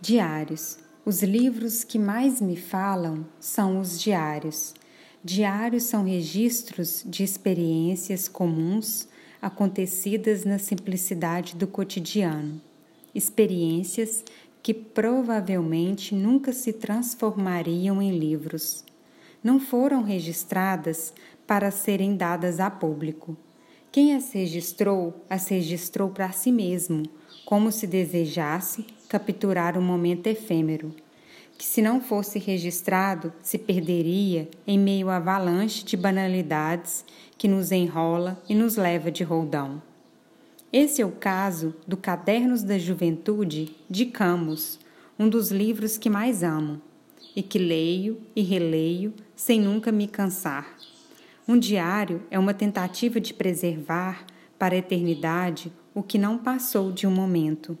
Diários. Os livros que mais me falam são os diários. Diários são registros de experiências comuns acontecidas na simplicidade do cotidiano. Experiências que provavelmente nunca se transformariam em livros. Não foram registradas para serem dadas a público. Quem as registrou, as registrou para si mesmo, como se desejasse capturar um momento efêmero, que se não fosse registrado se perderia em meio à avalanche de banalidades que nos enrola e nos leva de roldão. Esse é o caso do Cadernos da Juventude de Camus, um dos livros que mais amo e que leio e releio sem nunca me cansar. Um diário é uma tentativa de preservar para a eternidade o que não passou de um momento.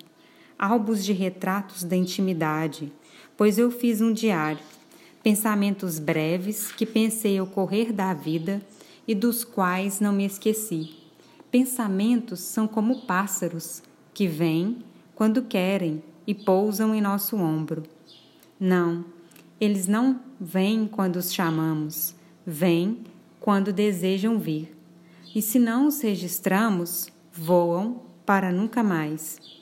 Álbuns de retratos da intimidade, pois eu fiz um diário. Pensamentos breves que pensei ao correr da vida e dos quais não me esqueci. Pensamentos são como pássaros que vêm quando querem e pousam em nosso ombro. Não, eles não vêm quando os chamamos, vêm quando desejam vir. E se não os registramos, voam para nunca mais.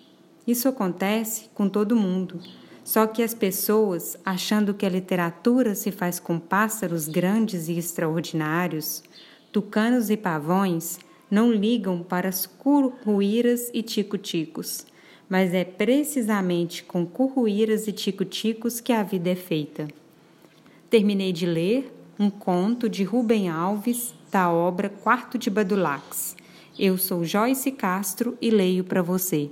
Isso acontece com todo mundo, só que as pessoas, achando que a literatura se faz com pássaros grandes e extraordinários, tucanos e pavões, não ligam para as curruíras e tico-ticos, mas é precisamente com curruíras e tico-ticos que a vida é feita. Terminei de ler um conto de Rubem Alves da obra Quarto de Badulax eu sou Joyce Castro e leio para você.